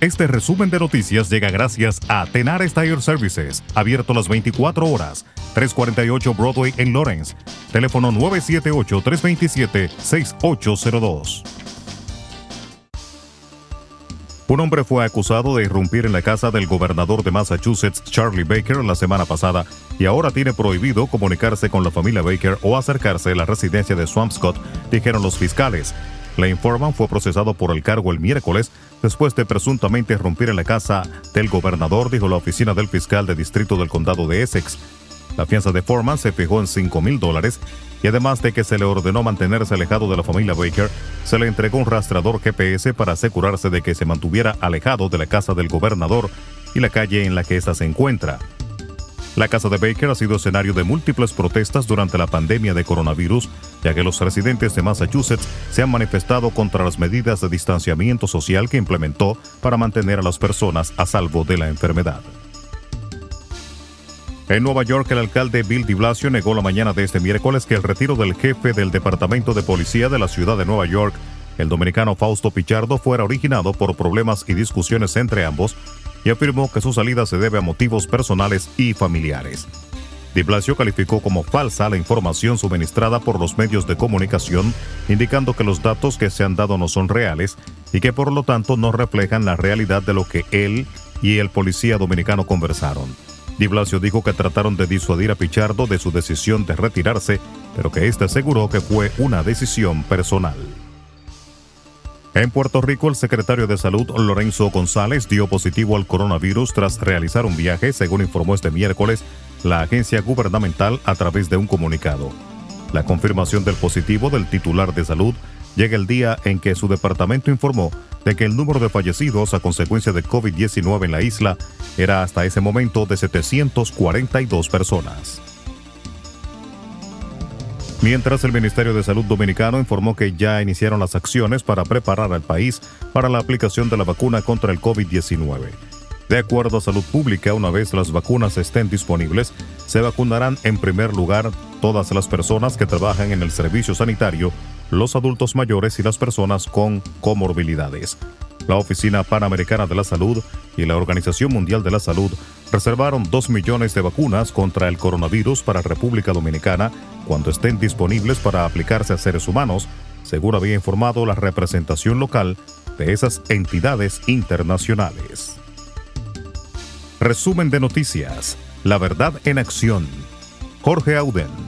Este resumen de noticias llega gracias a Tenar Tire Services, abierto las 24 horas, 348 Broadway en Lawrence. Teléfono 978-327-6802. Un hombre fue acusado de irrumpir en la casa del gobernador de Massachusetts, Charlie Baker, la semana pasada y ahora tiene prohibido comunicarse con la familia Baker o acercarse a la residencia de Swampscott, dijeron los fiscales. La informan fue procesado por el cargo el miércoles después de presuntamente irrumpir en la casa del gobernador, dijo la oficina del fiscal de distrito del condado de Essex. La fianza de Foreman se fijó en 5 mil dólares y además de que se le ordenó mantenerse alejado de la familia Baker, se le entregó un rastreador GPS para asegurarse de que se mantuviera alejado de la casa del gobernador y la calle en la que ésta se encuentra. La casa de Baker ha sido escenario de múltiples protestas durante la pandemia de coronavirus, ya que los residentes de Massachusetts se han manifestado contra las medidas de distanciamiento social que implementó para mantener a las personas a salvo de la enfermedad. En Nueva York, el alcalde Bill de Blasio negó la mañana de este miércoles que el retiro del jefe del Departamento de Policía de la ciudad de Nueva York, el dominicano Fausto Pichardo, fuera originado por problemas y discusiones entre ambos y afirmó que su salida se debe a motivos personales y familiares. Di Blasio calificó como falsa la información suministrada por los medios de comunicación, indicando que los datos que se han dado no son reales y que por lo tanto no reflejan la realidad de lo que él y el policía dominicano conversaron. Di Blasio dijo que trataron de disuadir a Pichardo de su decisión de retirarse, pero que éste aseguró que fue una decisión personal. En Puerto Rico, el secretario de Salud, Lorenzo González, dio positivo al coronavirus tras realizar un viaje, según informó este miércoles la agencia gubernamental a través de un comunicado. La confirmación del positivo del titular de salud llega el día en que su departamento informó de que el número de fallecidos a consecuencia de COVID-19 en la isla era hasta ese momento de 742 personas. Mientras el Ministerio de Salud Dominicano informó que ya iniciaron las acciones para preparar al país para la aplicación de la vacuna contra el COVID-19. De acuerdo a Salud Pública, una vez las vacunas estén disponibles, se vacunarán en primer lugar todas las personas que trabajan en el servicio sanitario, los adultos mayores y las personas con comorbilidades. La Oficina Panamericana de la Salud y la Organización Mundial de la Salud reservaron 2 millones de vacunas contra el coronavirus para República Dominicana cuando estén disponibles para aplicarse a seres humanos, según había informado la representación local de esas entidades internacionales. Resumen de noticias. La verdad en acción. Jorge Auden.